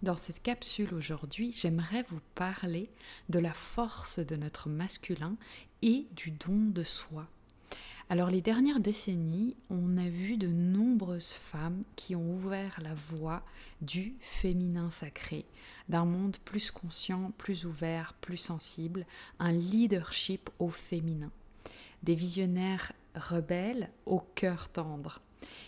Dans cette capsule aujourd'hui, j'aimerais vous parler de la force de notre masculin et du don de soi. Alors les dernières décennies, on a vu de nombreuses femmes qui ont ouvert la voie du féminin sacré, d'un monde plus conscient, plus ouvert, plus sensible, un leadership au féminin. Des visionnaires rebelles au cœur tendre.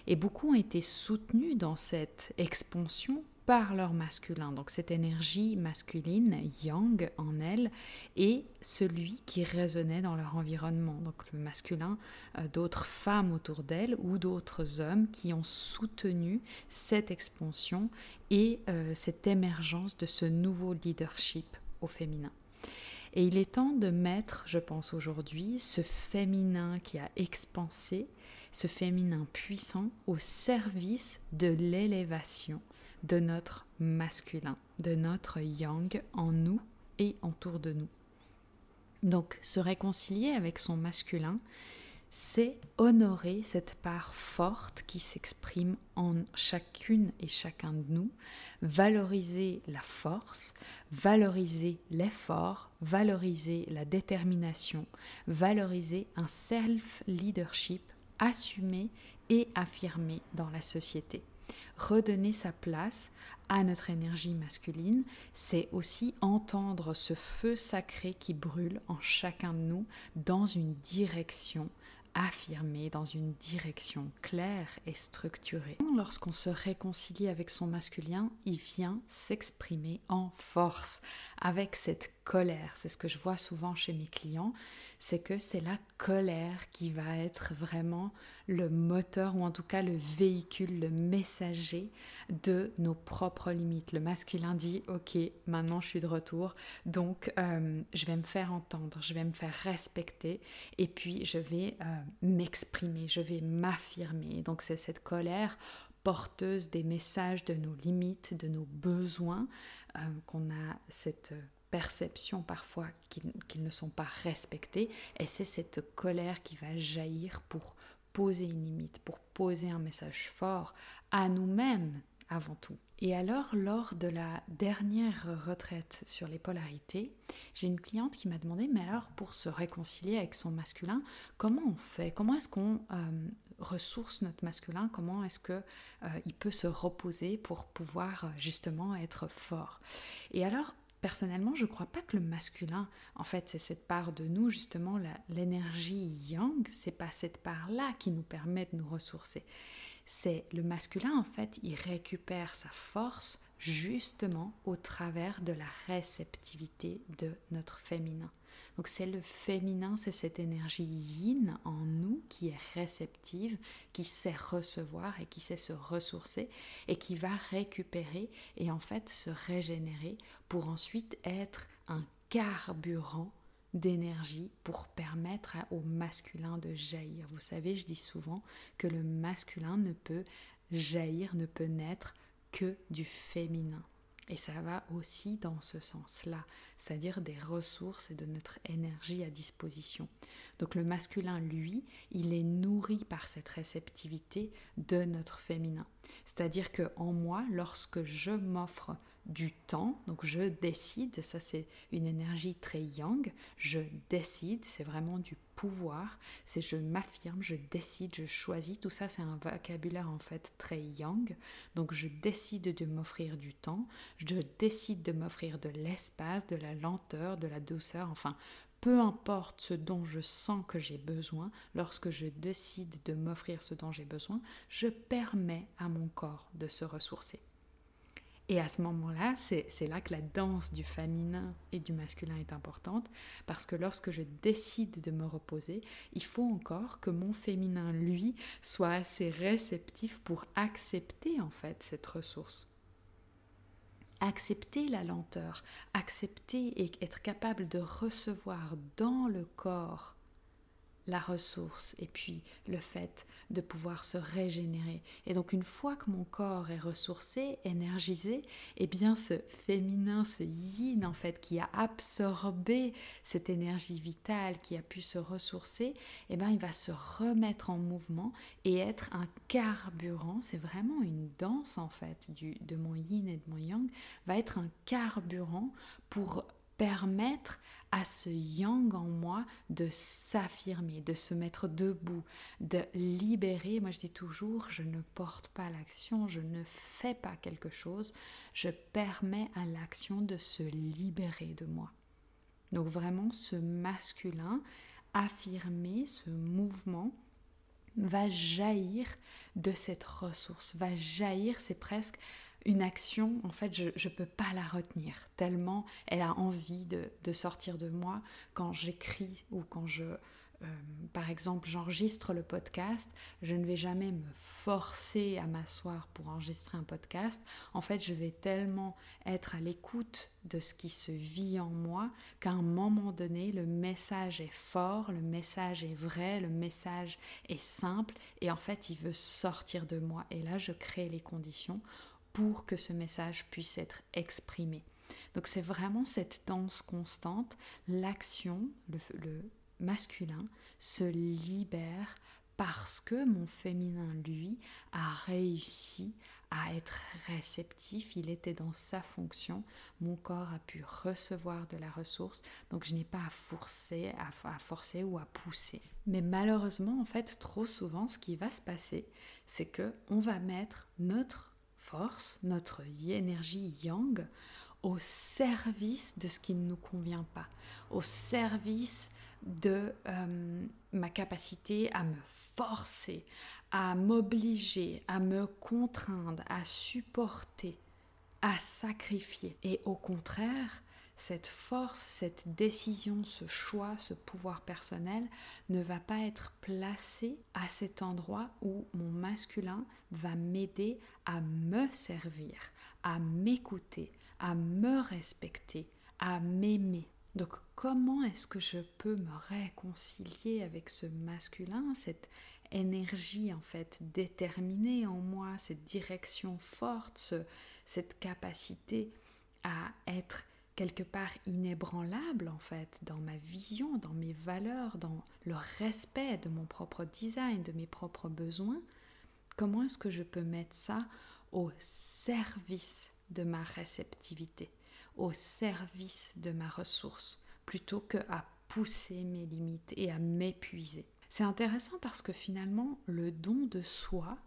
Et beaucoup ont été soutenus dans cette expansion par leur masculin. Donc cette énergie masculine, yang en elle, est celui qui résonnait dans leur environnement. Donc le masculin, euh, d'autres femmes autour d'elle ou d'autres hommes qui ont soutenu cette expansion et euh, cette émergence de ce nouveau leadership au féminin. Et il est temps de mettre, je pense aujourd'hui, ce féminin qui a expansé, ce féminin puissant au service de l'élévation de notre masculin, de notre yang en nous et autour de nous. Donc se réconcilier avec son masculin, c'est honorer cette part forte qui s'exprime en chacune et chacun de nous, valoriser la force, valoriser l'effort, valoriser la détermination, valoriser un self-leadership assumé et affirmé dans la société redonner sa place à notre énergie masculine, c'est aussi entendre ce feu sacré qui brûle en chacun de nous dans une direction affirmée, dans une direction claire et structurée. Lorsqu'on se réconcilie avec son masculin, il vient s'exprimer en force, avec cette colère. C'est ce que je vois souvent chez mes clients c'est que c'est la colère qui va être vraiment le moteur ou en tout cas le véhicule, le messager de nos propres limites. Le masculin dit ok, maintenant je suis de retour, donc euh, je vais me faire entendre, je vais me faire respecter et puis je vais euh, m'exprimer, je vais m'affirmer. Donc c'est cette colère porteuse des messages de nos limites, de nos besoins, euh, qu'on a cette perception parfois qu'ils ne sont pas respectés, et c'est cette colère qui va jaillir pour poser une limite, pour poser un message fort à nous-mêmes avant tout. Et alors, lors de la dernière retraite sur les polarités, j'ai une cliente qui m'a demandé, mais alors pour se réconcilier avec son masculin, comment on fait? Comment est-ce qu'on euh, ressource notre masculin? Comment est-ce qu'il euh, peut se reposer pour pouvoir justement être fort? Et alors, personnellement, je ne crois pas que le masculin, en fait, c'est cette part de nous, justement, l'énergie yang, c'est pas cette part-là qui nous permet de nous ressourcer. C'est le masculin, en fait, il récupère sa force justement au travers de la réceptivité de notre féminin. Donc c'est le féminin, c'est cette énergie yin en nous qui est réceptive, qui sait recevoir et qui sait se ressourcer et qui va récupérer et en fait se régénérer pour ensuite être un carburant d'énergie pour permettre au masculin de jaillir. Vous savez, je dis souvent que le masculin ne peut jaillir, ne peut naître que du féminin. Et ça va aussi dans ce sens-là, c'est-à-dire des ressources et de notre énergie à disposition. Donc le masculin, lui, il est nourri par cette réceptivité de notre féminin. C'est-à-dire que en moi, lorsque je m'offre du temps. Donc je décide, ça c'est une énergie très yang. Je décide, c'est vraiment du pouvoir. C'est je m'affirme, je décide, je choisis. Tout ça c'est un vocabulaire en fait très yang. Donc je décide de m'offrir du temps. Je décide de m'offrir de l'espace, de la lenteur, de la douceur. Enfin, peu importe ce dont je sens que j'ai besoin, lorsque je décide de m'offrir ce dont j'ai besoin, je permets à mon corps de se ressourcer. Et à ce moment-là, c'est là que la danse du féminin et du masculin est importante, parce que lorsque je décide de me reposer, il faut encore que mon féminin, lui, soit assez réceptif pour accepter en fait cette ressource. Accepter la lenteur, accepter et être capable de recevoir dans le corps la ressource et puis le fait de pouvoir se régénérer. Et donc une fois que mon corps est ressourcé, énergisé, eh bien ce féminin, ce yin en fait qui a absorbé cette énergie vitale, qui a pu se ressourcer, eh bien il va se remettre en mouvement et être un carburant. C'est vraiment une danse en fait du, de mon yin et de mon yang, va être un carburant pour permettre à ce yang en moi de s'affirmer, de se mettre debout, de libérer. Moi, je dis toujours, je ne porte pas l'action, je ne fais pas quelque chose, je permets à l'action de se libérer de moi. Donc vraiment, ce masculin affirmé, ce mouvement, va jaillir de cette ressource, va jaillir, c'est presque une action, en fait, je ne peux pas la retenir, tellement elle a envie de, sortir de moi quand j'écris ou quand je, euh, par exemple, j'enregistre le podcast, je ne vais jamais me forcer à m'asseoir pour enregistrer un podcast. En fait, je vais tellement être à l'écoute de ce qui se vit en moi qu'à un moment donné, le message est fort, le message est vrai, le message est simple et en fait, il veut sortir de moi. Et là, je crée les conditions pour que ce message puisse être exprimé. Donc c'est vraiment cette danse constante, l'action, le, masculin se libère parce que mon féminin, lui, a réussi à être réceptif, il était dans sa fonction, mon corps a pu recevoir de la ressource, donc je n'ai pas à forcer, à, forcer ou à pousser. Mais malheureusement, en fait, trop souvent, ce qui va se passer, c'est que on va mettre notre force, notre énergie yang, au service de ce qui ne nous convient pas, au service de euh, ma capacité à me forcer, à m'obliger, à me contraindre, à supporter, à sacrifier. Et au contraire, cette force, cette décision, ce choix, ce pouvoir personnel ne va pas être placé à cet endroit où mon masculin va m'aider à me servir, à m'écouter, à me respecter, à m'aimer. Donc comment est-ce que je peux me réconcilier avec ce masculin, cette énergie en fait déterminée en moi, cette direction forte, cette capacité à être quelque part inébranlable en fait dans ma vision, dans mes valeurs, dans le respect de mon propre design, de mes propres besoins, comment est-ce que je peux mettre ça au service de ma réceptivité, au service de ma ressource, plutôt que à pousser mes limites et à m'épuiser? C'est intéressant parce que finalement, le don de soi,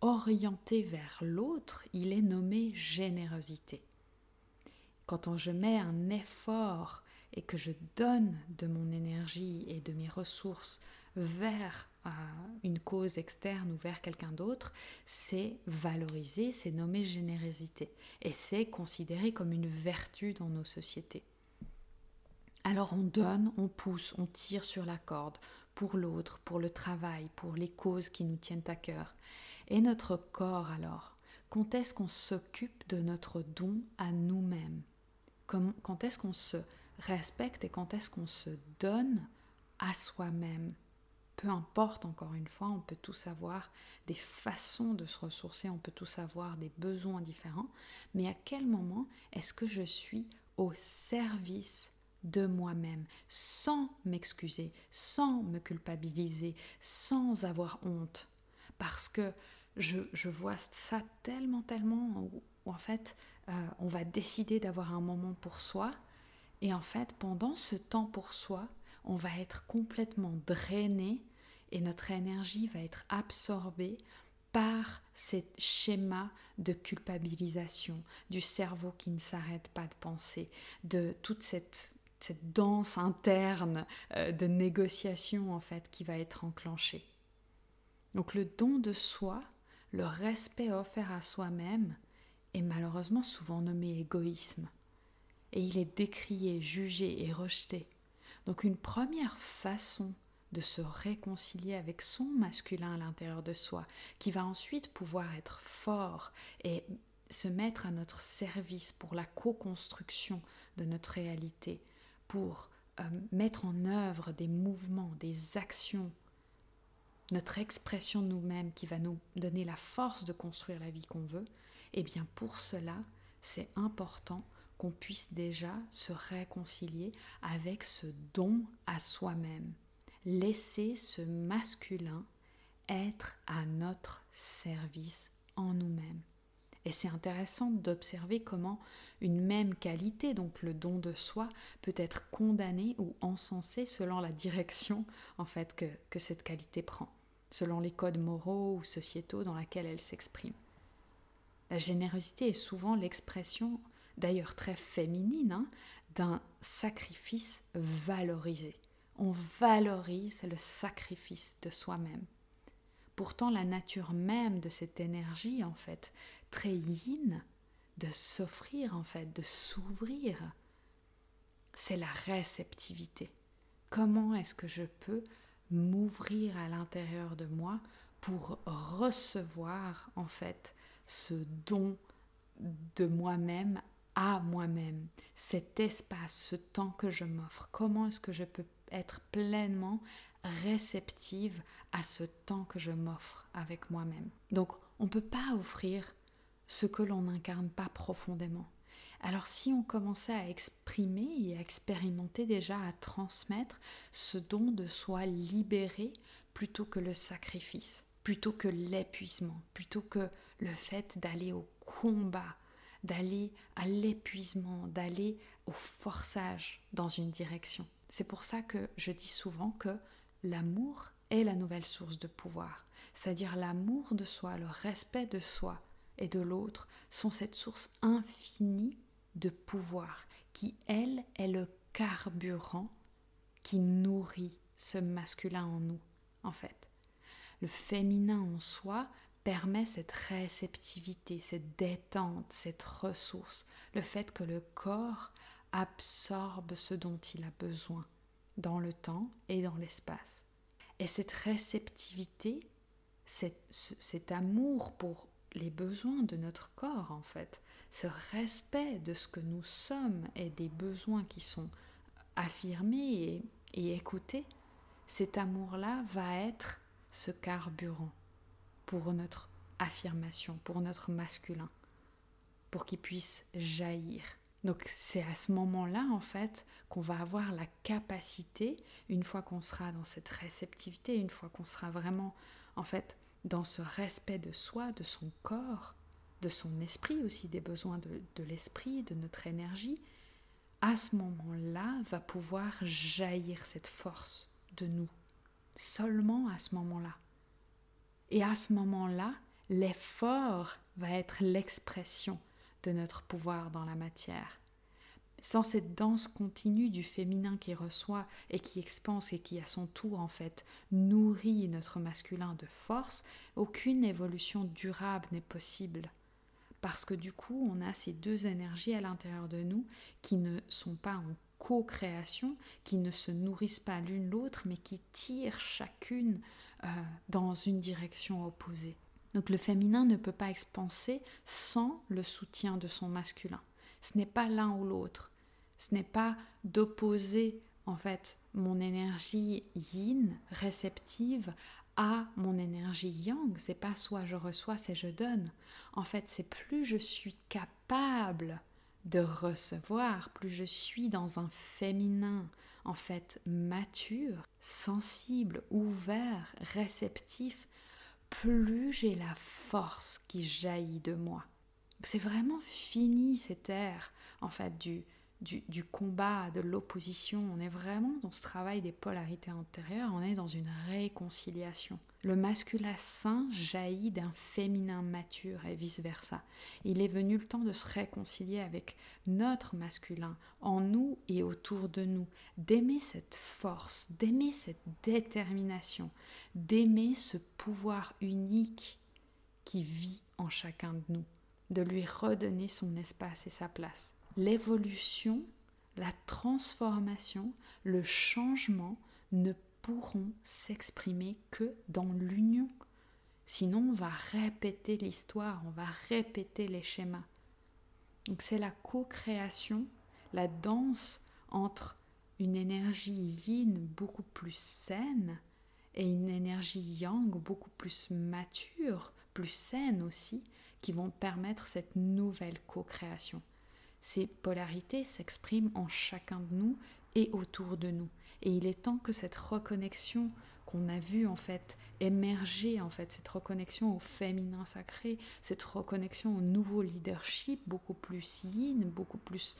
orienté vers l'autre, il est nommé générosité quand je mets un effort et que je donne de mon énergie et de mes ressources vers euh, une cause externe ou vers quelqu'un d'autre, c'est valorisé, c'est nommé générosité et c'est considéré comme une vertu dans nos sociétés. Alors on donne, on pousse, on tire sur la corde pour l'autre, pour le travail, pour les causes qui nous tiennent à cœur. Et notre corps alors, quand est-ce qu'on s'occupe de notre don à nous-mêmes? Quand est-ce qu'on se respecte et quand est-ce qu'on se donne à soi-même? Peu importe, encore une fois, on peut tous avoir des façons de se ressourcer, on peut tous avoir des besoins différents, mais à quel moment est-ce que je suis au service de moi-même, sans m'excuser, sans me culpabiliser, sans avoir honte Parce que je, je vois ça tellement, tellement, où en fait, euh, on va décider d'avoir un moment pour soi. Et en fait, pendant ce temps pour soi, on va être complètement drainé et notre énergie va être absorbée par ces schémas de culpabilisation, du cerveau qui ne s'arrête pas de penser, de toute cette, danse interne euh, de négociation en fait qui va être enclenchée. Donc le don de soi, le respect offert à soi-même souvent nommé égoïsme. Et il est décrié, jugé et rejeté. Donc une première façon de se réconcilier avec son masculin à l'intérieur de soi, qui va ensuite pouvoir être fort et se mettre à notre service pour la co-construction de notre réalité, pour euh, mettre en œuvre des mouvements, des actions, notre expression nous-mêmes qui va nous donner la force de construire la vie qu'on veut, eh bien pour cela, c'est important qu'on puisse déjà se réconcilier avec ce don à soi-même. Laisser ce masculin être à notre service en nous-mêmes. Et c'est intéressant d'observer comment une même qualité, donc le don de soi, peut être condamnée ou encensée selon la direction en fait que, que cette qualité prend, selon les codes moraux ou sociétaux dans lesquels elle s'exprime. La générosité est souvent l'expression d'ailleurs très féminine, hein, d'un sacrifice valorisé. On valorise le sacrifice de soi-même. Pourtant, la nature même de cette énergie, en fait, très yin, de s'offrir, en fait, de s'ouvrir, c'est la réceptivité. Comment est-ce que je peux m'ouvrir à l'intérieur de moi pour recevoir, en fait, ce don de moi-même à moi-même, cet espace, ce temps que je m'offre. Comment est-ce que je peux être pleinement réceptive à ce temps que je m'offre avec moi-même? Donc, on ne peut pas offrir ce que l'on n'incarne pas profondément. Alors si on commençait à exprimer et à expérimenter déjà, à transmettre ce don de soi libéré plutôt que le sacrifice, plutôt que l'épuisement, plutôt que le fait d'aller au combat, d'aller à l'épuisement, d'aller au forçage dans une direction. C'est pour ça que je dis souvent que l'amour est la nouvelle source de pouvoir, c'est-à-dire l'amour de soi, le respect de soi et de l'autre sont cette source infinie de pouvoir qui, elle, est le carburant qui nourrit ce masculin en nous, en fait. Le féminin en soi permet cette réceptivité, cette détente, cette ressource, le fait que le corps absorbe ce dont il a besoin dans le temps et dans l'espace. Et cette réceptivité, cet, amour pour les besoins de notre corps en fait, ce respect de ce que nous sommes et des besoins qui sont affirmés et écoutés, cet amour-là va être ce carburant pour notre affirmation, pour notre masculin, pour qu'il puisse jaillir. Donc c'est à ce moment-là, en fait, qu'on va avoir la capacité, une fois qu'on sera dans cette réceptivité, une fois qu'on sera vraiment, en fait, dans ce respect de soi, de son corps, de son esprit aussi, des besoins de, de l'esprit, de notre énergie, à ce moment-là va pouvoir jaillir cette force de nous. Seulement à ce moment-là. Et à ce moment-là, l'effort va être l'expression de notre pouvoir dans la matière. Sans cette danse continue du féminin qui reçoit et qui expanse et qui à son tour en fait nourrit notre masculin de force, aucune évolution durable n'est possible. Parce que du coup, on a ces deux énergies à l'intérieur de nous qui ne sont pas en co-création, qui ne se nourrissent pas l'une l'autre, mais qui tirent chacune euh, dans une direction opposée. Donc le féminin ne peut pas expanser sans le soutien de son masculin. Ce n'est pas l'un ou l'autre. Ce n'est pas d'opposer en fait mon énergie yin réceptive à mon énergie yang. C'est pas soit je reçois, c'est je donne. En fait, c'est plus je suis capable de recevoir, plus je suis dans un féminin en fait mature, sensible, ouvert, réceptif, plus j'ai la force qui jaillit de moi. C'est vraiment fini cette ère, en fait, du, du, combat, de l'opposition. On est vraiment dans ce travail des polarités antérieures, on est dans une réconciliation. Le masculin sain jaillit d'un féminin mature et vice-versa. Il est venu le temps de se réconcilier avec notre masculin, en nous et autour de nous, d'aimer cette force, d'aimer cette détermination, d'aimer ce pouvoir unique qui vit en chacun de nous, de lui redonner son espace et sa place l'évolution, la transformation, le changement ne pourront s'exprimer que dans l'union. Sinon, on va répéter l'histoire, on va répéter les schémas. Donc c'est la co-création, la danse entre une énergie yin beaucoup plus saine et une énergie yang beaucoup plus mature, plus saine aussi, qui vont permettre cette nouvelle co-création. Ces polarités s'expriment en chacun de nous et autour de nous. Et il est temps que cette reconnexion qu'on a vue en fait émerger, en fait, cette reconnexion au féminin sacré, cette reconnexion au nouveau leadership beaucoup plus yin, beaucoup plus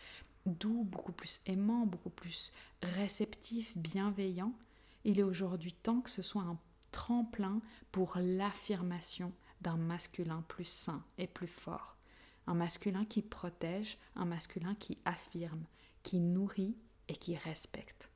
doux, beaucoup plus aimant, beaucoup plus réceptif, bienveillant, il est aujourd'hui temps que ce soit un tremplin pour l'affirmation d'un masculin plus sain et plus fort un masculin qui protège, un masculin qui affirme, qui nourrit et qui respecte.